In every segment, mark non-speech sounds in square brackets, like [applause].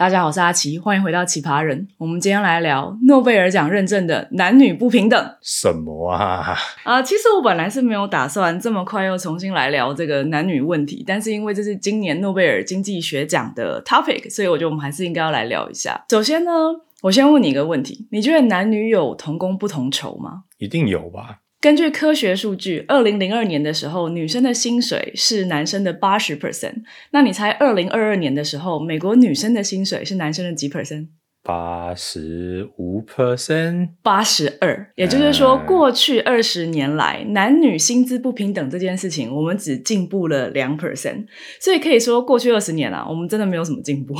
大家好，我是阿奇，欢迎回到奇葩人。我们今天来聊诺贝尔奖认证的男女不平等什么啊？啊！其实我本来是没有打算这么快又重新来聊这个男女问题，但是因为这是今年诺贝尔经济学奖的 topic，所以我觉得我们还是应该要来聊一下。首先呢，我先问你一个问题：你觉得男女有同工不同酬吗？一定有吧？根据科学数据，二零零二年的时候，女生的薪水是男生的八十 percent。那你猜二零二二年的时候，美国女生的薪水是男生的几 percent？八十五 percent，八十二。也就是说，过去二十年来，男女薪资不平等这件事情，我们只进步了两 percent。所以可以说，过去二十年啊，我们真的没有什么进步。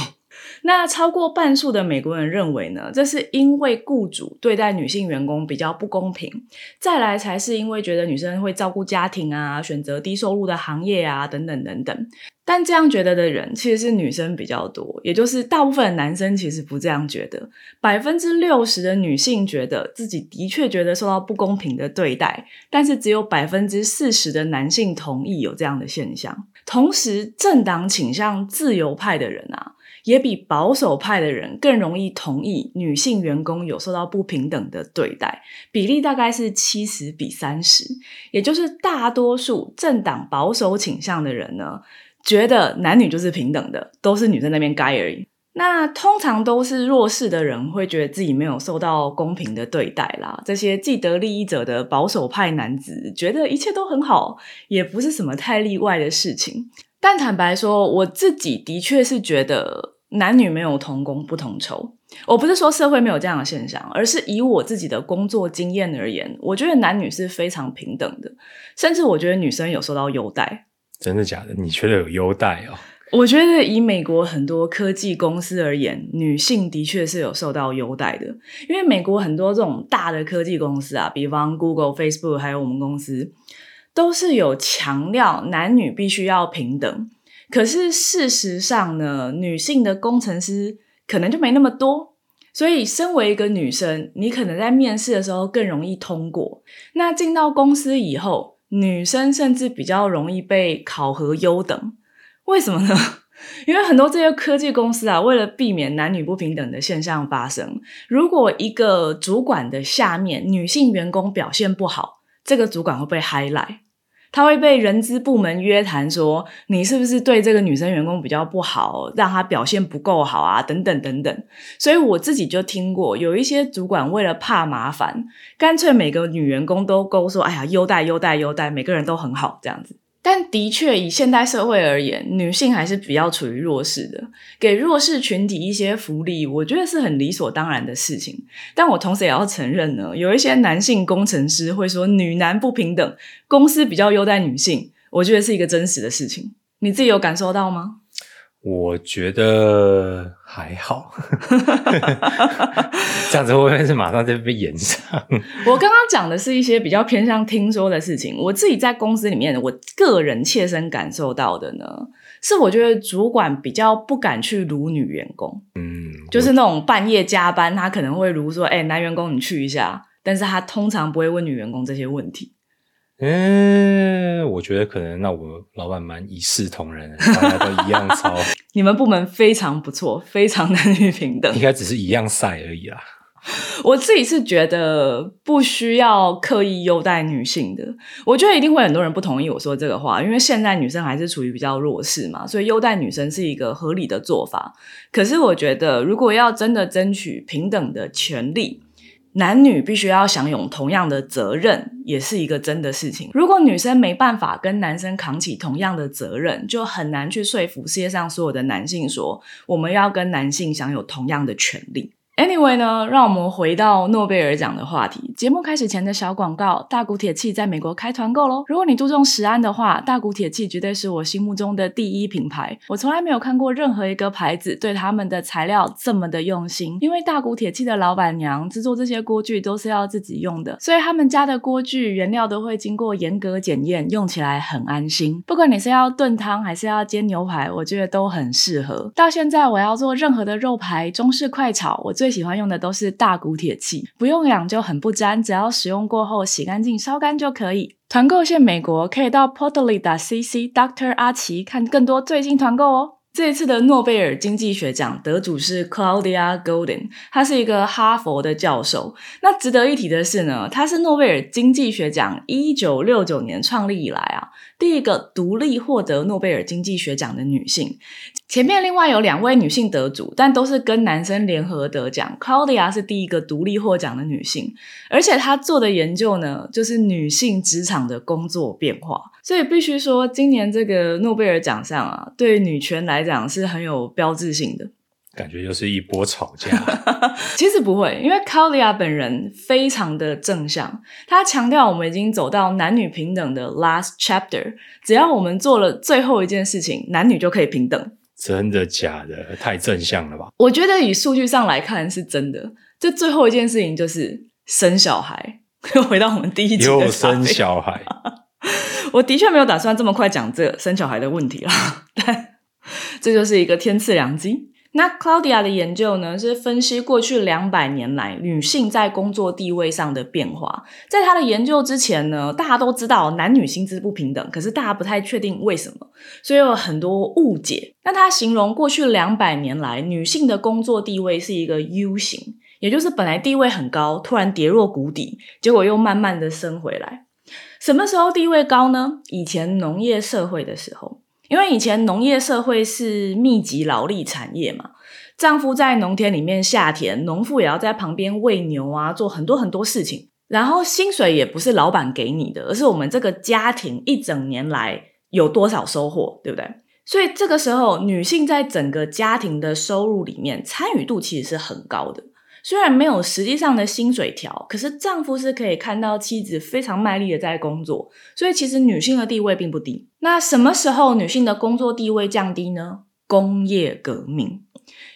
那超过半数的美国人认为呢，这是因为雇主对待女性员工比较不公平。再来才是因为觉得女生会照顾家庭啊，选择低收入的行业啊，等等等等。但这样觉得的人其实是女生比较多，也就是大部分的男生其实不这样觉得。百分之六十的女性觉得自己的确觉得受到不公平的对待，但是只有百分之四十的男性同意有这样的现象。同时，政党倾向自由派的人啊。也比保守派的人更容易同意女性员工有受到不平等的对待，比例大概是七十比三十，也就是大多数政党保守倾向的人呢，觉得男女就是平等的，都是女生那边该而已。那通常都是弱势的人会觉得自己没有受到公平的对待啦。这些既得利益者的保守派男子觉得一切都很好，也不是什么太例外的事情。但坦白说，我自己的确是觉得男女没有同工不同酬。我不是说社会没有这样的现象，而是以我自己的工作经验而言，我觉得男女是非常平等的，甚至我觉得女生有受到优待。真的假的？你觉得有优待哦？我觉得以美国很多科技公司而言，女性的确是有受到优待的，因为美国很多这种大的科技公司啊，比方 Google、Facebook，还有我们公司。都是有强调男女必须要平等，可是事实上呢，女性的工程师可能就没那么多，所以身为一个女生，你可能在面试的时候更容易通过。那进到公司以后，女生甚至比较容易被考核优等，为什么呢？[laughs] 因为很多这些科技公司啊，为了避免男女不平等的现象发生，如果一个主管的下面女性员工表现不好。这个主管会被 highlight，他会被人资部门约谈，说你是不是对这个女生员工比较不好，让她表现不够好啊，等等等等。所以我自己就听过，有一些主管为了怕麻烦，干脆每个女员工都勾说：“哎呀，优待优待优待，每个人都很好。”这样子。但的确，以现代社会而言，女性还是比较处于弱势的。给弱势群体一些福利，我觉得是很理所当然的事情。但我同时也要承认呢，有一些男性工程师会说女男不平等，公司比较优待女性，我觉得是一个真实的事情。你自己有感受到吗？我觉得还好，[laughs] 这样子会不会是马上就被延上？[laughs] 我刚刚讲的是一些比较偏向听说的事情，我自己在公司里面，我个人切身感受到的呢，是我觉得主管比较不敢去撸女员工，嗯，就是那种半夜加班，他可能会撸说，哎，男员工你去一下，但是他通常不会问女员工这些问题。嗯，我觉得可能那我老板蛮一视同仁，大家都一样操。[laughs] 你们部门非常不错，非常男女 [laughs] 平等，应该只是一样晒而已啦。我自己是觉得不需要刻意优待女性的。我觉得一定会很多人不同意我说这个话，因为现在女生还是处于比较弱势嘛，所以优待女生是一个合理的做法。可是我觉得，如果要真的争取平等的权利，男女必须要享有同样的责任，也是一个真的事情。如果女生没办法跟男生扛起同样的责任，就很难去说服世界上所有的男性说，我们要跟男性享有同样的权利。Anyway 呢，让我们回到诺贝尔奖的话题。节目开始前的小广告：大谷铁器在美国开团购喽！如果你注重食安的话，大谷铁器绝对是我心目中的第一品牌。我从来没有看过任何一个牌子对他们的材料这么的用心。因为大谷铁器的老板娘制作这些锅具都是要自己用的，所以他们家的锅具原料都会经过严格检验，用起来很安心。不管你是要炖汤还是要煎牛排，我觉得都很适合。到现在我要做任何的肉排、中式快炒，我最喜欢用的都是大骨铁器，不用养就很不粘，只要使用过后洗干净、烧干就可以。团购现美国，可以到 portly. 打 cc Doctor 阿奇看更多最新团购哦。这一次的诺贝尔经济学奖得主是 Claudia Goldin，他是一个哈佛的教授。那值得一提的是呢，他是诺贝尔经济学奖一九六九年创立以来啊第一个独立获得诺贝尔经济学奖的女性。前面另外有两位女性得主，但都是跟男生联合得奖。Claudia 是第一个独立获奖的女性，而且她做的研究呢，就是女性职场的工作变化。所以必须说，今年这个诺贝尔奖项啊，对女权来讲是很有标志性的。感觉又是一波吵架。[laughs] 其实不会，因为 Claudia 本人非常的正向，他强调我们已经走到男女平等的 last chapter，只要我们做了最后一件事情，男女就可以平等。真的假的？太正向了吧？我觉得以数据上来看是真的。这最后一件事情就是生小孩。又 [laughs] 回到我们第一集又生小孩。[laughs] 我的确没有打算这么快讲这生小孩的问题啦，但这就是一个天赐良机。那 Claudia 的研究呢，是分析过去两百年来女性在工作地位上的变化。在她的研究之前呢，大家都知道男女薪资不平等，可是大家不太确定为什么，所以有很多误解。那她形容过去两百年来女性的工作地位是一个 U 型，也就是本来地位很高，突然跌落谷底，结果又慢慢的升回来。什么时候地位高呢？以前农业社会的时候。因为以前农业社会是密集劳力产业嘛，丈夫在农田里面下田，农妇也要在旁边喂牛啊，做很多很多事情。然后薪水也不是老板给你的，而是我们这个家庭一整年来有多少收获，对不对？所以这个时候，女性在整个家庭的收入里面参与度其实是很高的。虽然没有实际上的薪水条，可是丈夫是可以看到妻子非常卖力的在工作，所以其实女性的地位并不低。那什么时候女性的工作地位降低呢？工业革命，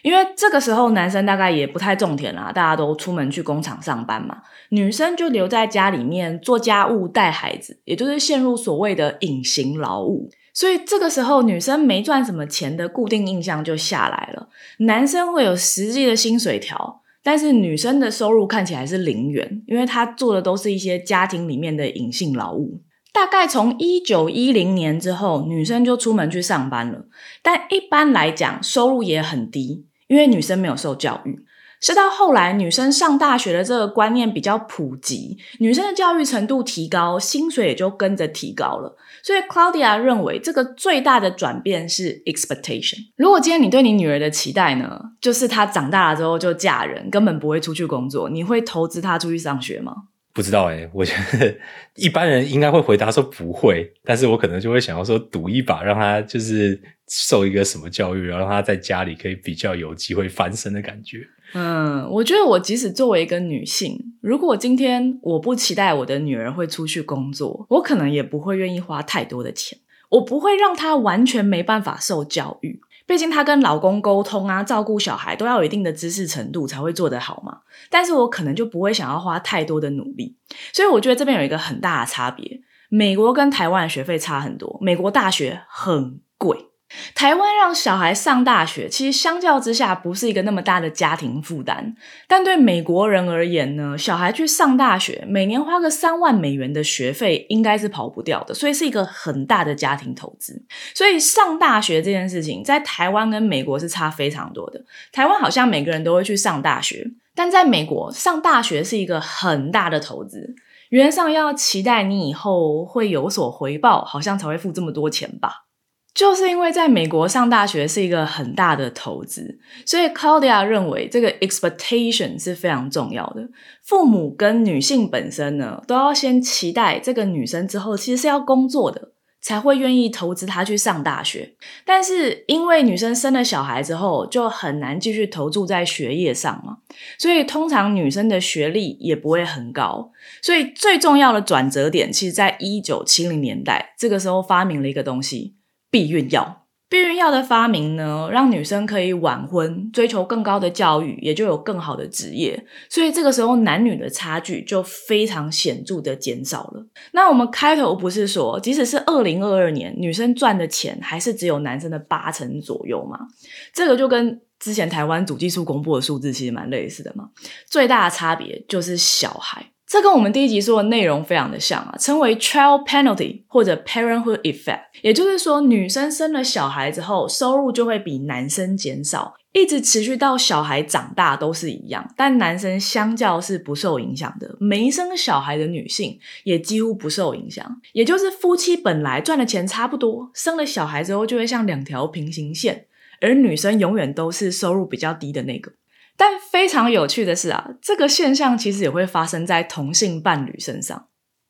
因为这个时候男生大概也不太种田啦，大家都出门去工厂上班嘛，女生就留在家里面做家务、带孩子，也就是陷入所谓的隐形劳务。所以这个时候女生没赚什么钱的固定印象就下来了，男生会有实际的薪水条。但是女生的收入看起来是零元，因为她做的都是一些家庭里面的隐性劳务。大概从一九一零年之后，女生就出门去上班了。但一般来讲，收入也很低，因为女生没有受教育。是到后来，女生上大学的这个观念比较普及，女生的教育程度提高，薪水也就跟着提高了。所以，Claudia 认为这个最大的转变是 expectation。如果今天你对你女儿的期待呢，就是她长大了之后就嫁人，根本不会出去工作，你会投资她出去上学吗？不知道哎，我觉得 [laughs] 一般人应该会回答说不会，但是我可能就会想要说赌一把，让她就是受一个什么教育，然后让她在家里可以比较有机会翻身的感觉。嗯，我觉得我即使作为一个女性，如果今天我不期待我的女儿会出去工作，我可能也不会愿意花太多的钱，我不会让她完全没办法受教育。毕竟她跟老公沟通啊，照顾小孩都要有一定的知识程度才会做得好嘛。但是我可能就不会想要花太多的努力，所以我觉得这边有一个很大的差别：美国跟台湾的学费差很多，美国大学很贵。台湾让小孩上大学，其实相较之下不是一个那么大的家庭负担，但对美国人而言呢，小孩去上大学，每年花个三万美元的学费，应该是跑不掉的，所以是一个很大的家庭投资。所以上大学这件事情，在台湾跟美国是差非常多的。台湾好像每个人都会去上大学，但在美国上大学是一个很大的投资，原上要期待你以后会有所回报，好像才会付这么多钱吧。就是因为在美国上大学是一个很大的投资，所以 Claudia 认为这个 expectation 是非常重要的。父母跟女性本身呢，都要先期待这个女生之后其实是要工作的，才会愿意投资她去上大学。但是因为女生生了小孩之后，就很难继续投注在学业上嘛，所以通常女生的学历也不会很高。所以最重要的转折点，其实在一九七零年代，这个时候发明了一个东西。避孕药，避孕药的发明呢，让女生可以晚婚，追求更高的教育，也就有更好的职业。所以这个时候，男女的差距就非常显著的减少了。那我们开头不是说，即使是二零二二年，女生赚的钱还是只有男生的八成左右吗？这个就跟之前台湾主计处公布的数字其实蛮类似的嘛。最大的差别就是小孩。这跟我们第一集说的内容非常的像啊，称为 child penalty 或者 parenthood effect，也就是说，女生生了小孩之后，收入就会比男生减少，一直持续到小孩长大都是一样，但男生相较是不受影响的。没生小孩的女性也几乎不受影响，也就是夫妻本来赚的钱差不多，生了小孩之后就会像两条平行线，而女生永远都是收入比较低的那个。但非常有趣的是啊，这个现象其实也会发生在同性伴侣身上。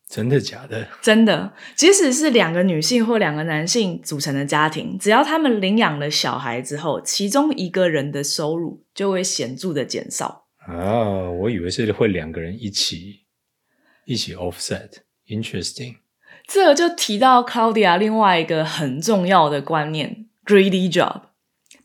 真的假的？真的，即使是两个女性或两个男性组成的家庭，只要他们领养了小孩之后，其中一个人的收入就会显著的减少。啊，我以为是会两个人一起一起 offset。Interesting。这就提到 Claudia 另外一个很重要的观念：greedy job，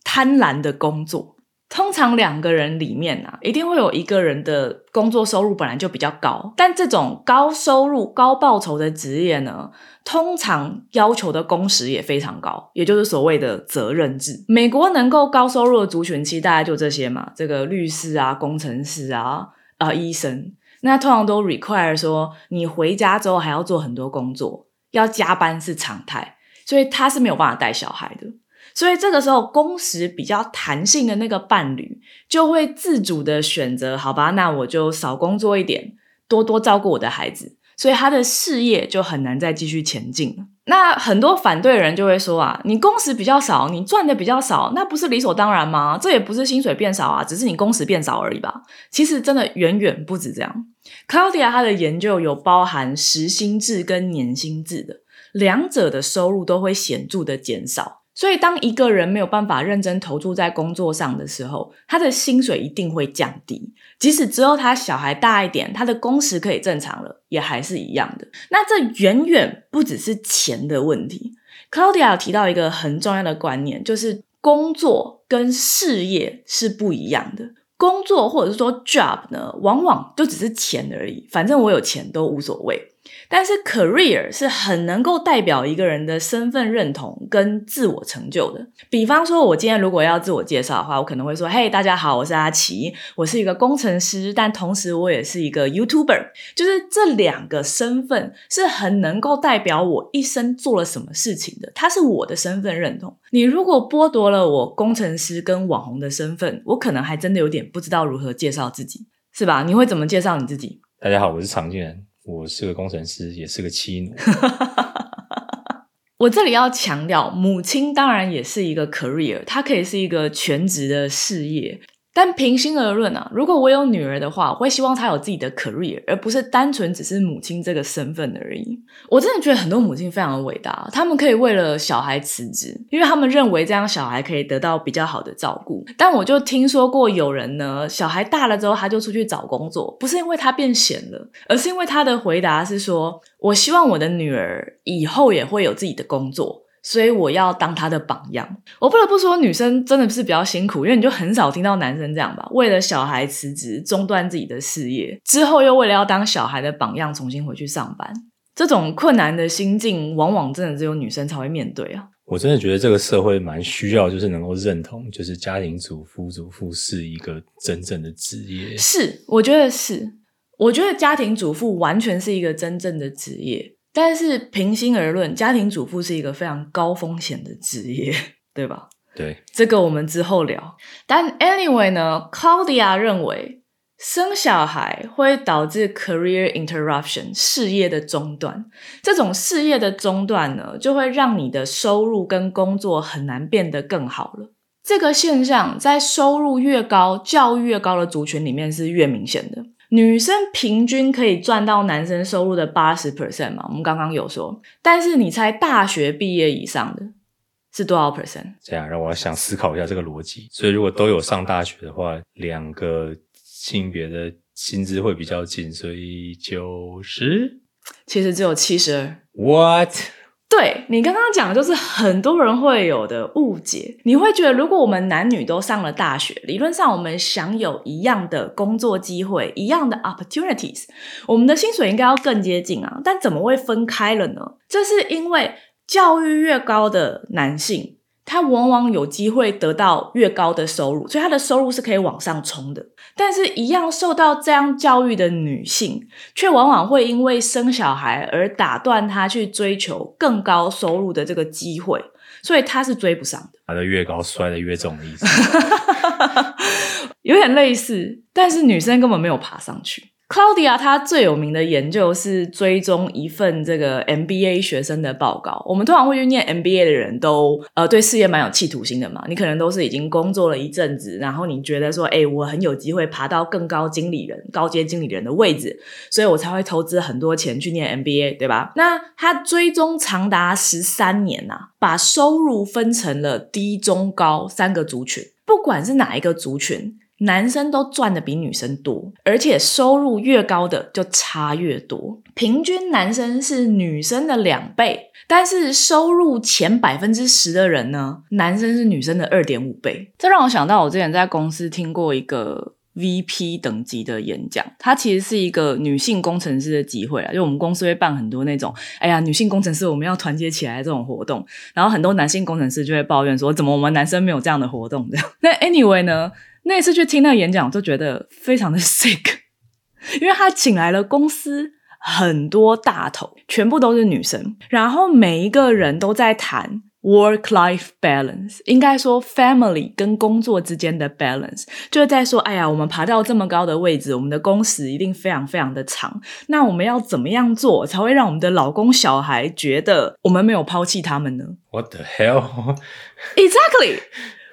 贪婪的工作。通常两个人里面啊，一定会有一个人的工作收入本来就比较高，但这种高收入、高报酬的职业呢，通常要求的工时也非常高，也就是所谓的责任制。美国能够高收入的族群其实大概就这些嘛，这个律师啊、工程师啊、啊医生，那通常都 require 说你回家之后还要做很多工作，要加班是常态，所以他是没有办法带小孩的。所以这个时候，工时比较弹性的那个伴侣就会自主的选择，好吧，那我就少工作一点，多多照顾我的孩子，所以他的事业就很难再继续前进了。那很多反对人就会说啊，你工时比较少，你赚的比较少，那不是理所当然吗？这也不是薪水变少啊，只是你工时变少而已吧。其实真的远远不止这样。Claudia 她的研究有包含时薪制跟年薪制的，两者的收入都会显著的减少。所以，当一个人没有办法认真投注在工作上的时候，他的薪水一定会降低。即使之后他小孩大一点，他的工时可以正常了，也还是一样的。那这远远不只是钱的问题。Claudia 提到一个很重要的观念，就是工作跟事业是不一样的。工作或者是说 job 呢，往往就只是钱而已，反正我有钱都无所谓。但是，career 是很能够代表一个人的身份认同跟自我成就的。比方说，我今天如果要自我介绍的话，我可能会说：“嘿，大家好，我是阿奇，我是一个工程师，但同时我也是一个 YouTuber。”就是这两个身份是很能够代表我一生做了什么事情的，它是我的身份认同。你如果剥夺了我工程师跟网红的身份，我可能还真的有点不知道如何介绍自己，是吧？你会怎么介绍你自己？大家好，我是常见人。我是个工程师，也是个妻奴。[laughs] 我这里要强调，母亲当然也是一个 career，它可以是一个全职的事业。但平心而论啊，如果我有女儿的话，我会希望她有自己的 career，而不是单纯只是母亲这个身份而已。我真的觉得很多母亲非常的伟大，他们可以为了小孩辞职，因为他们认为这样小孩可以得到比较好的照顾。但我就听说过有人呢，小孩大了之后他就出去找工作，不是因为他变闲了，而是因为他的回答是说：“我希望我的女儿以后也会有自己的工作。”所以我要当他的榜样。我不得不说，女生真的是比较辛苦，因为你就很少听到男生这样吧，为了小孩辞职，中断自己的事业，之后又为了要当小孩的榜样，重新回去上班。这种困难的心境，往往真的只有女生才会面对啊。我真的觉得这个社会蛮需要，就是能够认同，就是家庭主妇、主妇是一个真正的职业。是，我觉得是，我觉得家庭主妇完全是一个真正的职业。但是平心而论，家庭主妇是一个非常高风险的职业，对吧？对，这个我们之后聊。但 anyway 呢，Claudia 认为生小孩会导致 career interruption 事业的中断。这种事业的中断呢，就会让你的收入跟工作很难变得更好了。这个现象在收入越高、教育越高的族群里面是越明显的。女生平均可以赚到男生收入的八十 percent 嘛？我们刚刚有说，但是你猜大学毕业以上的是多少 percent？这样让我想思考一下这个逻辑。所以如果都有上大学的话，两个性别的薪资会比较近，所以九十，其实只有七十二。What？对你刚刚讲的就是很多人会有的误解，你会觉得如果我们男女都上了大学，理论上我们享有一样的工作机会，一样的 opportunities，我们的薪水应该要更接近啊，但怎么会分开了呢？这是因为教育越高的男性。她往往有机会得到越高的收入，所以她的收入是可以往上冲的。但是，一样受到这样教育的女性，却往往会因为生小孩而打断她去追求更高收入的这个机会，所以她是追不上的。爬得越高，摔得越重的意思。[laughs] 有点类似，但是女生根本没有爬上去。Claudia 她最有名的研究是追踪一份这个 MBA 学生的报告。我们通常会去念 MBA 的人都呃对事业蛮有企图心的嘛。你可能都是已经工作了一阵子，然后你觉得说，哎，我很有机会爬到更高经理人、高阶经理人的位置，所以我才会投资很多钱去念 MBA，对吧？那他追踪长达十三年呐，把收入分成了低、中、高三个族群，不管是哪一个族群。男生都赚的比女生多，而且收入越高的就差越多。平均男生是女生的两倍，但是收入前百分之十的人呢，男生是女生的二点五倍。这让我想到，我之前在公司听过一个 VP 等级的演讲，它其实是一个女性工程师的机会啊。就我们公司会办很多那种，哎呀，女性工程师我们要团结起来这种活动，然后很多男性工程师就会抱怨说，怎么我们男生没有这样的活动？这样。那 Anyway 呢？那次去听那个演讲，我就觉得非常的 [laughs] sick，因为他请来了公司很多大头，全部都是女生，然后每一个人都在谈 work-life balance，应该说 family 跟工作之间的 balance，就是在说，哎呀，我们爬到这么高的位置，我们的工时一定非常非常的长，那我们要怎么样做才会让我们的老公小孩觉得我们没有抛弃他们呢？What the hell? Exactly，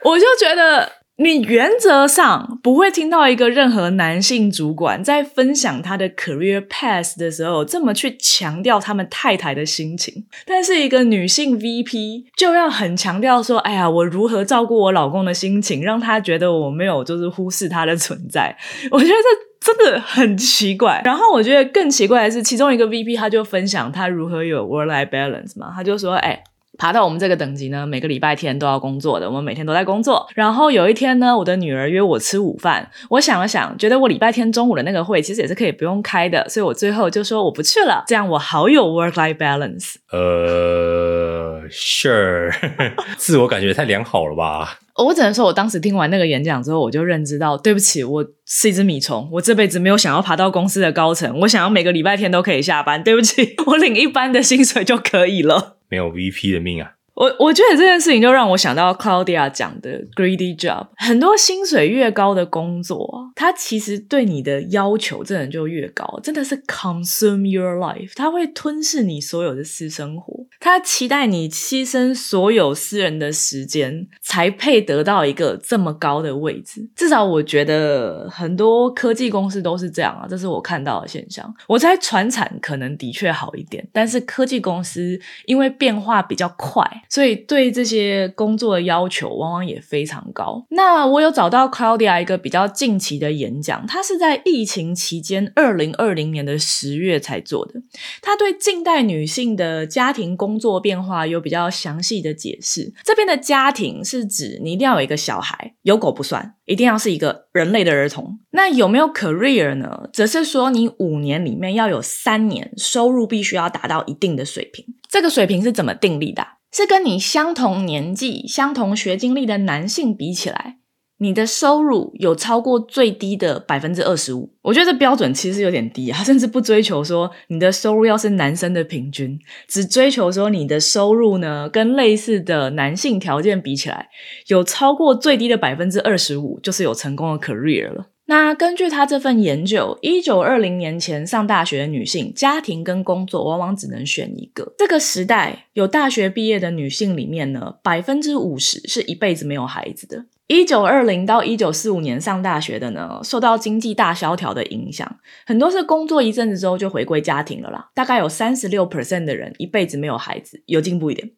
我就觉得。你原则上不会听到一个任何男性主管在分享他的 career path 的时候这么去强调他们太太的心情，但是一个女性 VP 就要很强调说：“哎呀，我如何照顾我老公的心情，让他觉得我没有就是忽视他的存在。”我觉得这真的很奇怪。然后我觉得更奇怪的是，其中一个 VP 他就分享他如何有 work-life balance 嘛，他就说：“哎。”爬到我们这个等级呢，每个礼拜天都要工作的，我们每天都在工作。然后有一天呢，我的女儿约我吃午饭，我想了想，觉得我礼拜天中午的那个会其实也是可以不用开的，所以我最后就说我不去了，这样我好有 work-life balance。呃，sure，[laughs] 自我感觉太良好了吧？我只能说，我当时听完那个演讲之后，我就认知到，对不起，我是一只米虫，我这辈子没有想要爬到公司的高层，我想要每个礼拜天都可以下班。对不起，[laughs] 我领一般的薪水就可以了。没有 VP 的命啊！我我觉得这件事情就让我想到 Claudia 讲的 greedy job，很多薪水越高的工作，它其实对你的要求真的就越高，真的是 consume your life，它会吞噬你所有的私生活，它期待你牺牲所有私人的时间，才配得到一个这么高的位置。至少我觉得很多科技公司都是这样啊，这是我看到的现象。我猜船产可能的确好一点，但是科技公司因为变化比较快。所以对这些工作的要求往往也非常高。那我有找到 Claudia 一个比较近期的演讲，他是在疫情期间，二零二零年的十月才做的。他对近代女性的家庭工作变化有比较详细的解释。这边的家庭是指你一定要有一个小孩，有狗不算，一定要是一个人类的儿童。那有没有 career 呢？则是说你五年里面要有三年收入必须要达到一定的水平。这个水平是怎么定立的？是跟你相同年纪、相同学经历的男性比起来，你的收入有超过最低的百分之二十五。我觉得这标准其实有点低，啊 [laughs] 甚至不追求说你的收入要是男生的平均，只追求说你的收入呢跟类似的男性条件比起来，有超过最低的百分之二十五，就是有成功的 career 了。那根据他这份研究，一九二零年前上大学的女性，家庭跟工作往往只能选一个。这个时代有大学毕业的女性里面呢，百分之五十是一辈子没有孩子的。一九二零到一九四五年上大学的呢，受到经济大萧条的影响，很多是工作一阵子之后就回归家庭了啦。大概有三十六 percent 的人一辈子没有孩子，有进步一点。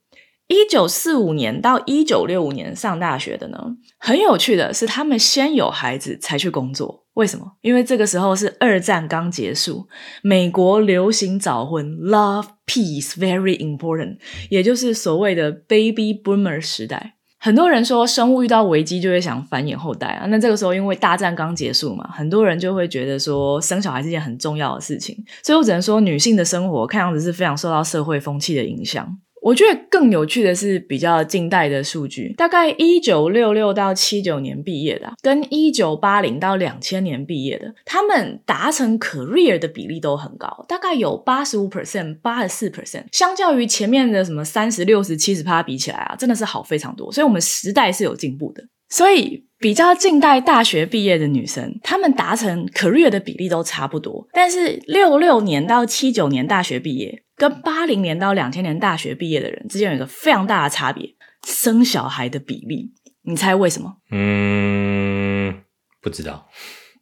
一九四五年到一九六五年上大学的呢，很有趣的是，他们先有孩子才去工作。为什么？因为这个时候是二战刚结束，美国流行早婚，love peace very important，也就是所谓的 baby boomer 时代。很多人说，生物遇到危机就会想繁衍后代啊。那这个时候，因为大战刚结束嘛，很多人就会觉得说，生小孩是件很重要的事情。所以我只能说，女性的生活看样子是非常受到社会风气的影响。我觉得更有趣的是比较近代的数据，大概一九六六到七九年毕业的，跟一九八零到两千年毕业的，他们达成 career 的比例都很高，大概有八十五 percent、八十四 percent，相较于前面的什么三十六十七十趴比起来啊，真的是好非常多。所以，我们时代是有进步的。所以，比较近代大学毕业的女生，她们达成 career 的比例都差不多，但是六六年到七九年大学毕业。跟八零年到两千年大学毕业的人之间有一个非常大的差别，生小孩的比例，你猜为什么？嗯，不知道。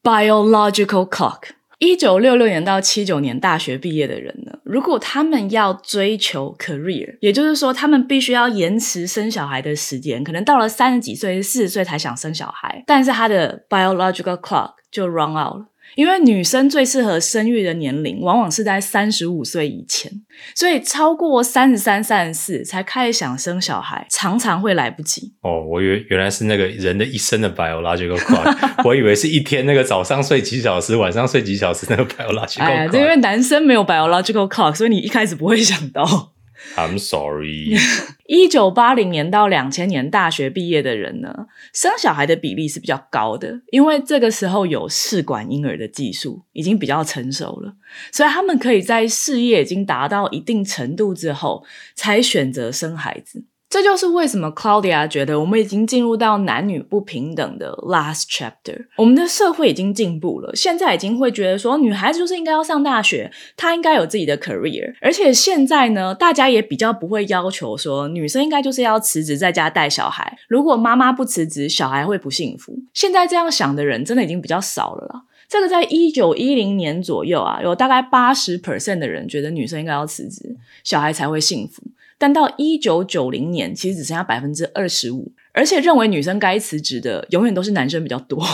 Biological clock，一九六六年到七九年大学毕业的人呢，如果他们要追求 career，也就是说，他们必须要延迟生小孩的时间，可能到了三十几岁、四十岁才想生小孩，但是他的 biological clock 就 run out 了。因为女生最适合生育的年龄往往是在三十五岁以前，所以超过三十三、三十四才开始想生小孩，常常会来不及。哦，我以为原来是那个人的一生的 biological clock，[laughs] 我以为是一天那个早上睡几小时，晚上睡几小时那个 biological clock。哎，因为男生没有 biological clock，所以你一开始不会想到。I'm sorry。[laughs] 一九八零年到两千年大学毕业的人呢，生小孩的比例是比较高的，因为这个时候有试管婴儿的技术已经比较成熟了，所以他们可以在事业已经达到一定程度之后，才选择生孩子。这就是为什么 Claudia 觉得我们已经进入到男女不平等的 last chapter。我们的社会已经进步了，现在已经会觉得说，女孩子就是应该要上大学，她应该有自己的 career。而且现在呢，大家也比较不会要求说，女生应该就是要辞职在家带小孩。如果妈妈不辞职，小孩会不幸福。现在这样想的人真的已经比较少了啦。这个在一九一零年左右啊，有大概八十 percent 的人觉得女生应该要辞职，小孩才会幸福。但到一九九零年，其实只剩下百分之二十五，而且认为女生该辞职的，永远都是男生比较多。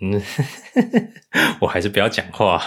嗯，[laughs] 我还是不要讲话。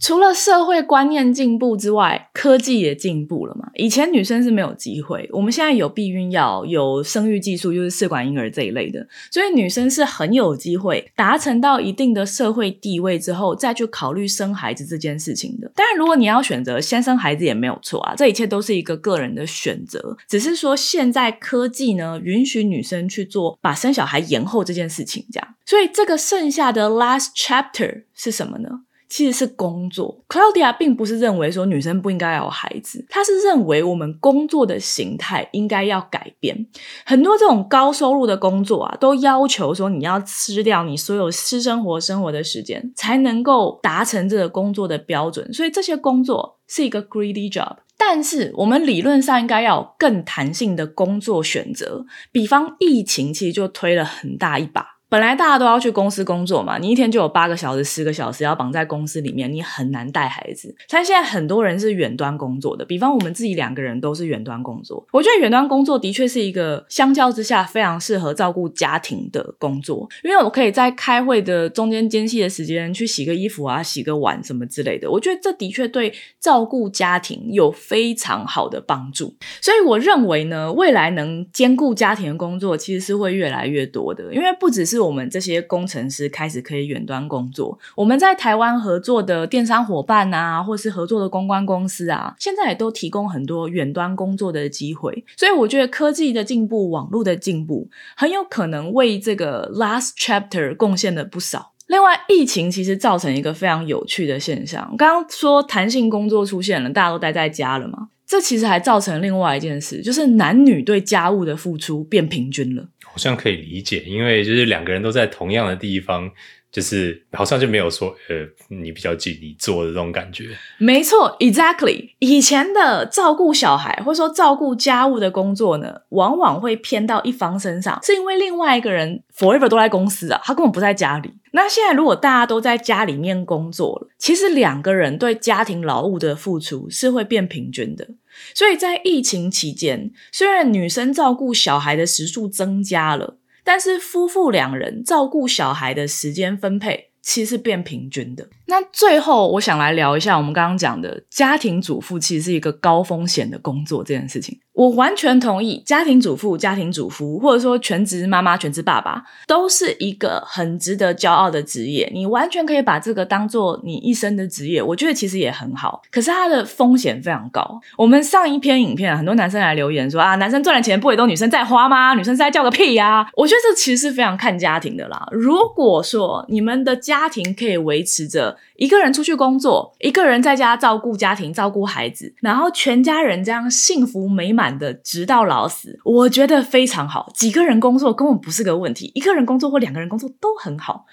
除了社会观念进步之外，科技也进步了嘛？以前女生是没有机会，我们现在有避孕药、有生育技术，就是试管婴儿这一类的，所以女生是很有机会达成到一定的社会地位之后，再去考虑生孩子这件事情的。当然，如果你要选择先生孩子也没有错啊，这一切都是一个个人的选择。只是说现在科技呢，允许女生去做把生小孩延后这件事情，这样。所以这个剩下的 last chapter 是什么呢？其实是工作，Claudia 并不是认为说女生不应该有孩子，她是认为我们工作的形态应该要改变。很多这种高收入的工作啊，都要求说你要吃掉你所有私生活生活的时间，才能够达成这个工作的标准。所以这些工作是一个 greedy job。但是我们理论上应该要有更弹性的工作选择，比方疫情其实就推了很大一把。本来大家都要去公司工作嘛，你一天就有八个小时、十个小时要绑在公司里面，你很难带孩子。但现在很多人是远端工作的，比方我们自己两个人都是远端工作。我觉得远端工作的确是一个相较之下非常适合照顾家庭的工作，因为我可以在开会的中间间隙的时间去洗个衣服啊、洗个碗什么之类的。我觉得这的确对照顾家庭有非常好的帮助。所以我认为呢，未来能兼顾家庭的工作其实是会越来越多的，因为不只是。我们这些工程师开始可以远端工作，我们在台湾合作的电商伙伴啊，或是合作的公关公司啊，现在也都提供很多远端工作的机会。所以我觉得科技的进步、网络的进步，很有可能为这个 last chapter 贡献了不少。另外，疫情其实造成一个非常有趣的现象。刚刚说弹性工作出现了，大家都待在家了嘛？这其实还造成另外一件事，就是男女对家务的付出变平均了。好像可以理解，因为就是两个人都在同样的地方。就是好像就没有说，呃，你比较近，你做的这种感觉。没错，exactly。以前的照顾小孩或者说照顾家务的工作呢，往往会偏到一方身上，是因为另外一个人 forever 都在公司啊，他根本不在家里。那现在如果大家都在家里面工作了，其实两个人对家庭劳务的付出是会变平均的。所以在疫情期间，虽然女生照顾小孩的时数增加了。但是夫妇两人照顾小孩的时间分配其实是变平均的。那最后我想来聊一下我们刚刚讲的家庭主妇其实是一个高风险的工作这件事情。我完全同意，家庭主妇、家庭主夫，或者说全职妈妈、全职爸爸，都是一个很值得骄傲的职业。你完全可以把这个当做你一生的职业，我觉得其实也很好。可是它的风险非常高。我们上一篇影片，很多男生来留言说啊，男生赚的钱不也都女生在花吗？女生在叫个屁呀！我觉得这其实是非常看家庭的啦。如果说你们的家庭可以维持着一个人出去工作，一个人在家照顾家庭、照顾孩子，然后全家人这样幸福美满的直到老死，我觉得非常好。几个人工作根本不是个问题，一个人工作或两个人工作都很好。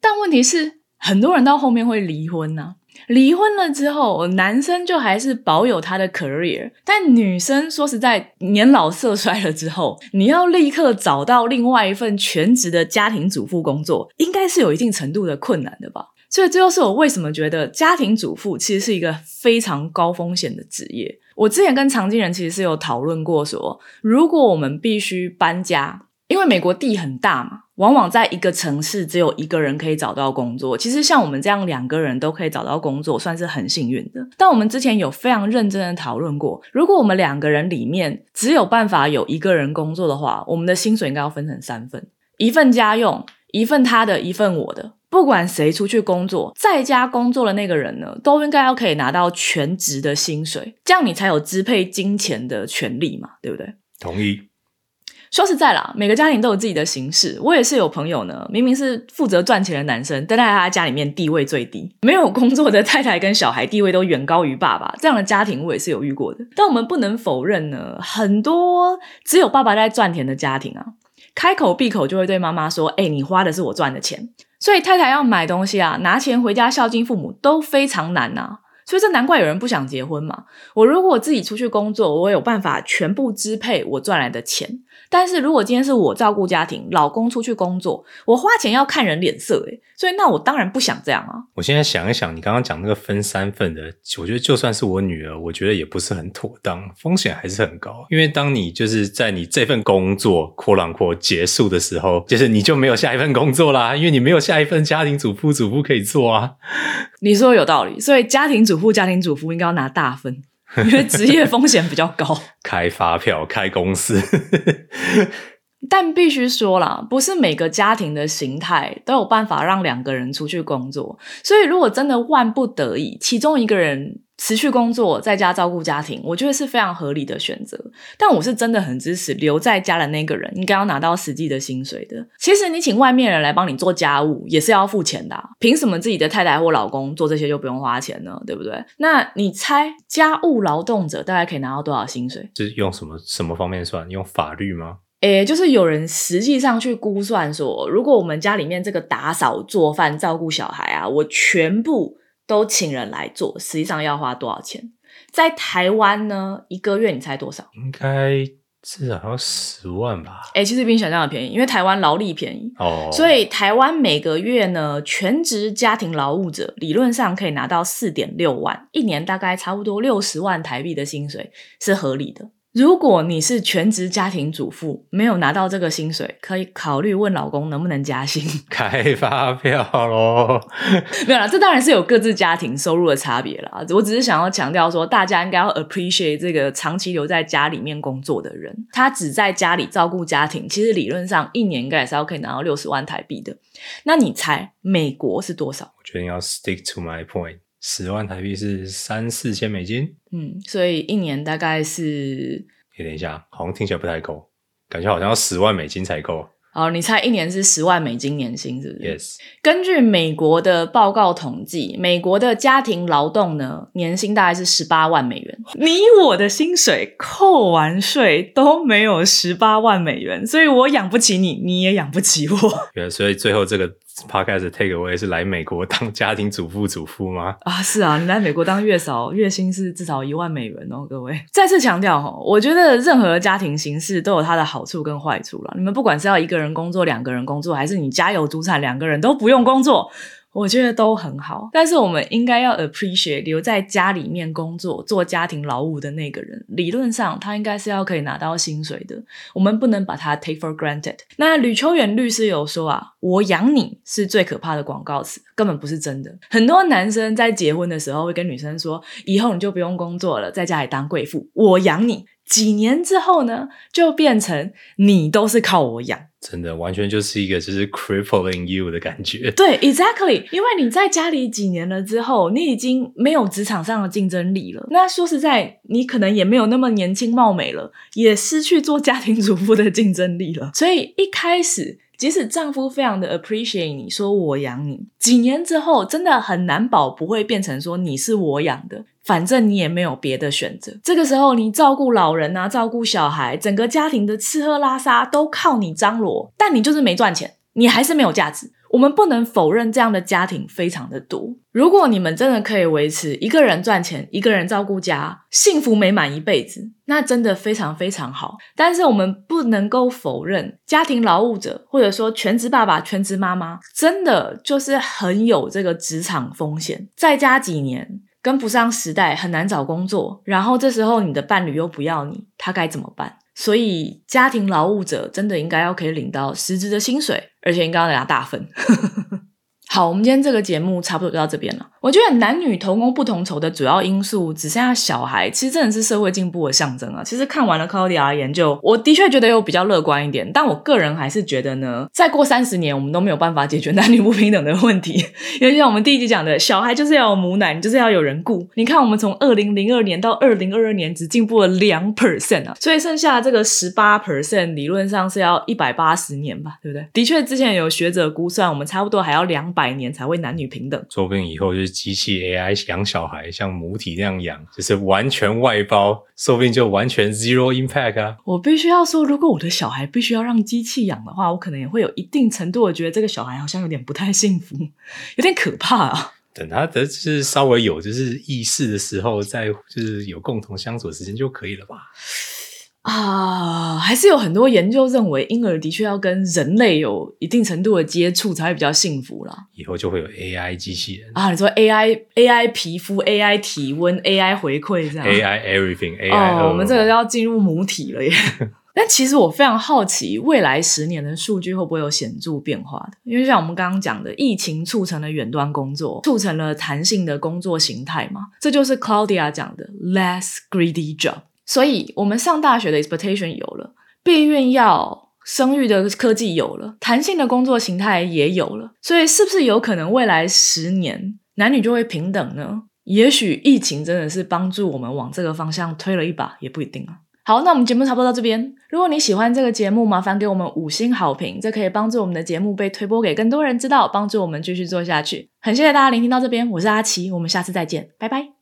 但问题是，很多人到后面会离婚呢。离婚了之后，男生就还是保有他的 career，但女生说实在，年老色衰了之后，你要立刻找到另外一份全职的家庭主妇工作，应该是有一定程度的困难的吧。所以这就是我为什么觉得家庭主妇其实是一个非常高风险的职业。我之前跟常经人其实是有讨论过，说如果我们必须搬家，因为美国地很大嘛，往往在一个城市只有一个人可以找到工作。其实像我们这样两个人都可以找到工作，算是很幸运的。但我们之前有非常认真的讨论过，如果我们两个人里面只有办法有一个人工作的话，我们的薪水应该要分成三份：一份家用，一份他的，一份我的。不管谁出去工作，在家工作的那个人呢，都应该要可以拿到全职的薪水，这样你才有支配金钱的权利嘛，对不对？同意。说实在啦，每个家庭都有自己的形式。我也是有朋友呢，明明是负责赚钱的男生，但在他家里面地位最低，没有工作的太太跟小孩地位都远高于爸爸。这样的家庭我也是有遇过的。但我们不能否认呢，很多只有爸爸在赚钱的家庭啊，开口闭口就会对妈妈说：“哎，你花的是我赚的钱。”所以太太要买东西啊，拿钱回家孝敬父母都非常难呐。所以这难怪有人不想结婚嘛。我如果自己出去工作，我有办法全部支配我赚来的钱。但是如果今天是我照顾家庭，老公出去工作，我花钱要看人脸色，诶所以那我当然不想这样啊。我现在想一想，你刚刚讲那个分三份的，我觉得就算是我女儿，我觉得也不是很妥当，风险还是很高。因为当你就是在你这份工作扩浪扩结束的时候，就是你就没有下一份工作啦，因为你没有下一份家庭主妇主妇可以做啊。你说有道理，所以家庭主妇家庭主妇应该要拿大分。因为职业风险比较高，[laughs] 开发票、开公司，[laughs] 但必须说啦，不是每个家庭的形态都有办法让两个人出去工作，所以如果真的万不得已，其中一个人。辞去工作，在家照顾家庭，我觉得是非常合理的选择。但我是真的很支持留在家的那个人应该要拿到实际的薪水的。其实你请外面人来帮你做家务，也是要付钱的。凭什么自己的太太或老公做这些就不用花钱呢？对不对？那你猜家务劳动者大概可以拿到多少薪水？是用什么什么方面算？用法律吗？诶，就是有人实际上去估算说，如果我们家里面这个打扫、做饭、照顾小孩啊，我全部。都请人来做，实际上要花多少钱？在台湾呢，一个月你猜多少？应该至少要十万吧？哎，其实比你想象的便宜，因为台湾劳力便宜哦，所以台湾每个月呢，全职家庭劳务者理论上可以拿到四点六万，一年大概差不多六十万台币的薪水是合理的。如果你是全职家庭主妇，没有拿到这个薪水，可以考虑问老公能不能加薪，[laughs] 开发票喽。[laughs] 没有啦，这当然是有各自家庭收入的差别啦。我只是想要强调说，大家应该要 appreciate 这个长期留在家里面工作的人，他只在家里照顾家庭，其实理论上一年应该也是要可以拿到六十万台币的。那你猜美国是多少？我决定要 stick to my point。十万台币是三四千美金，嗯，所以一年大概是……哎，等一下，好像听起来不太够，感觉好像要十万美金才够。哦，你猜一年是十万美金年薪是不是？Yes。根据美国的报告统计，美国的家庭劳动呢，年薪大概是十八万美元。你我的薪水扣完税都没有十八万美元，所以我养不起你，你也养不起我。[laughs] 对，所以最后这个。Podcast take 我也是来美国当 [laughs] 家庭主妇主妇吗？啊，是啊，你来美国当月嫂，月薪是至少一万美元哦，各位。再次强调哈，我觉得任何家庭形式都有它的好处跟坏处了。你们不管是要一个人工作、两个人工作，还是你家有主产，两个人都不用工作。我觉得都很好，但是我们应该要 appreciate 留在家里面工作、做家庭劳务的那个人，理论上他应该是要可以拿到薪水的。我们不能把他 take for granted。那吕秋远律师有说啊，“我养你”是最可怕的广告词，根本不是真的。很多男生在结婚的时候会跟女生说：“以后你就不用工作了，在家里当贵妇，我养你。”几年之后呢，就变成你都是靠我养。真的完全就是一个就是 crippling you 的感觉。对，exactly，因为你在家里几年了之后，你已经没有职场上的竞争力了。那说实在，你可能也没有那么年轻貌美了，也失去做家庭主妇的竞争力了。[laughs] 所以一开始。即使丈夫非常的 appreciate 你说我养你，几年之后真的很难保不会变成说你是我养的，反正你也没有别的选择。这个时候你照顾老人啊，照顾小孩，整个家庭的吃喝拉撒都靠你张罗，但你就是没赚钱，你还是没有价值。我们不能否认这样的家庭非常的多。如果你们真的可以维持一个人赚钱，一个人照顾家，幸福美满一辈子，那真的非常非常好。但是我们不能够否认，家庭劳务者或者说全职爸爸、全职妈妈，真的就是很有这个职场风险。在家几年跟不上时代，很难找工作，然后这时候你的伴侣又不要你，他该怎么办？所以，家庭劳务者真的应该要可以领到实质的薪水，而且应该要拿大份。[laughs] 好，我们今天这个节目差不多就到这边了。我觉得男女同工不同酬的主要因素只剩下小孩，其实真的是社会进步的象征啊。其实看完了 Claudia 的研究，我的确觉得有比较乐观一点。但我个人还是觉得呢，再过三十年，我们都没有办法解决男女不平等的问题。[laughs] 因为像我们第一集讲的，小孩就是要有母奶，你就是要有人顾。你看，我们从二零零二年到二零二二年，只进步了两 percent 啊，所以剩下这个十八 percent，理论上是要一百八十年吧，对不对？的确，之前有学者估算，我们差不多还要两百。百年才会男女平等，说不定以后就是机器 AI 养小孩，像母体那样养，就是完全外包，说不定就完全 zero impact 啊！我必须要说，如果我的小孩必须要让机器养的话，我可能也会有一定程度我觉得这个小孩好像有点不太幸福，有点可怕啊！等他的是稍微有就是意识的时候，再就是有共同相处的时间就可以了吧。啊，还是有很多研究认为，婴儿的确要跟人类有一定程度的接触，才会比较幸福啦。以后就会有 AI 机器人啊，你说 AI AI 皮肤、AI 体温、AI 回馈这样，AI everything，AI 哦，我们这个要进入母体了耶。[laughs] 但其实我非常好奇，未来十年的数据会不会有显著变化的？因为像我们刚刚讲的，疫情促成了远端工作，促成了弹性的工作形态嘛，这就是 Claudia 讲的 less greedy job。所以，我们上大学的 expectation 有了，避孕药、生育的科技有了，弹性的工作形态也有了。所以，是不是有可能未来十年男女就会平等呢？也许疫情真的是帮助我们往这个方向推了一把，也不一定啊。好，那我们节目差不多到这边。如果你喜欢这个节目，麻烦给我们五星好评，这可以帮助我们的节目被推播给更多人知道，帮助我们继续做下去。很谢谢大家聆听到这边，我是阿奇，我们下次再见，拜拜。